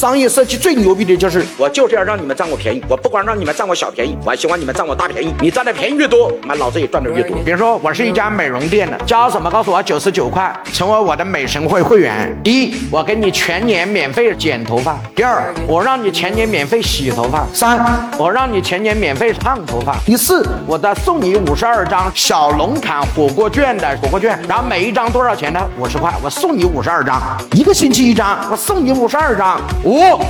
商业设计最牛逼的就是，我就是要让你们占我便宜，我不光让你们占我小便宜，我还希望你们占我大便宜。你占的便宜越多，那老子也赚的越多。比如说，我是一家美容店的，交什么？告诉我九十九块，成为我的美神会会员。第一，我给你全年免费剪头发；第二，我让你全年免费洗头发；三，我让你全年免费烫头发；第四，我再送你五十二张小龙坎火锅券的火锅券，然后每一张多少钱呢？五十块，我送你五十二张，一个星期一张，我送你五十二张。五，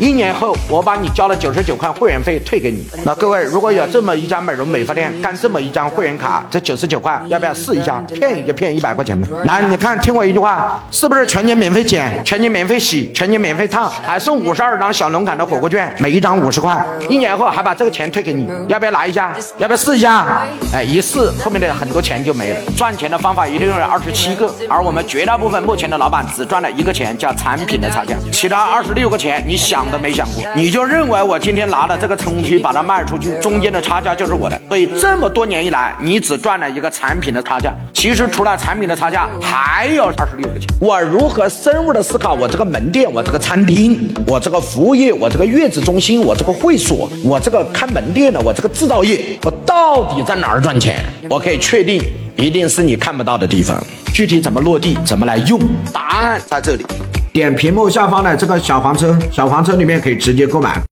一年后我把你交了九十九块会员费退给你。那各位如果有这么一家美容美发店干这么一张会员卡，这九十九块要不要试一下？骗也就骗一百块钱呗。来，你看听我一句话，是不是全年免费剪，全年免费洗，全年免费烫，还送五十二张小龙坎的火锅券，每一张五十块，一年后还把这个钱退给你，要不要拿一下？要不要试一下？哎，一试后面的很多钱就没了。赚钱的方法一定有二十七个，而我们绝大部分目前的老板只赚了一个钱，叫产品的差价，其他二十六个钱你想。都没想过，你就认为我今天拿了这个东西把它卖出去，中间的差价就是我的。所以这么多年以来，你只赚了一个产品的差价。其实除了产品的差价，还有二十六个钱。我如何深入的思考我这个门店、我这个餐厅、我这个服务业、我这个月子中心、我这个会所、我这个开门店的、我这个制造业，我到底在哪儿赚钱？我可以确定，一定是你看不到的地方。具体怎么落地，怎么来用？答案在这里。点屏幕下方的这个小黄车，小黄车里面可以直接购买。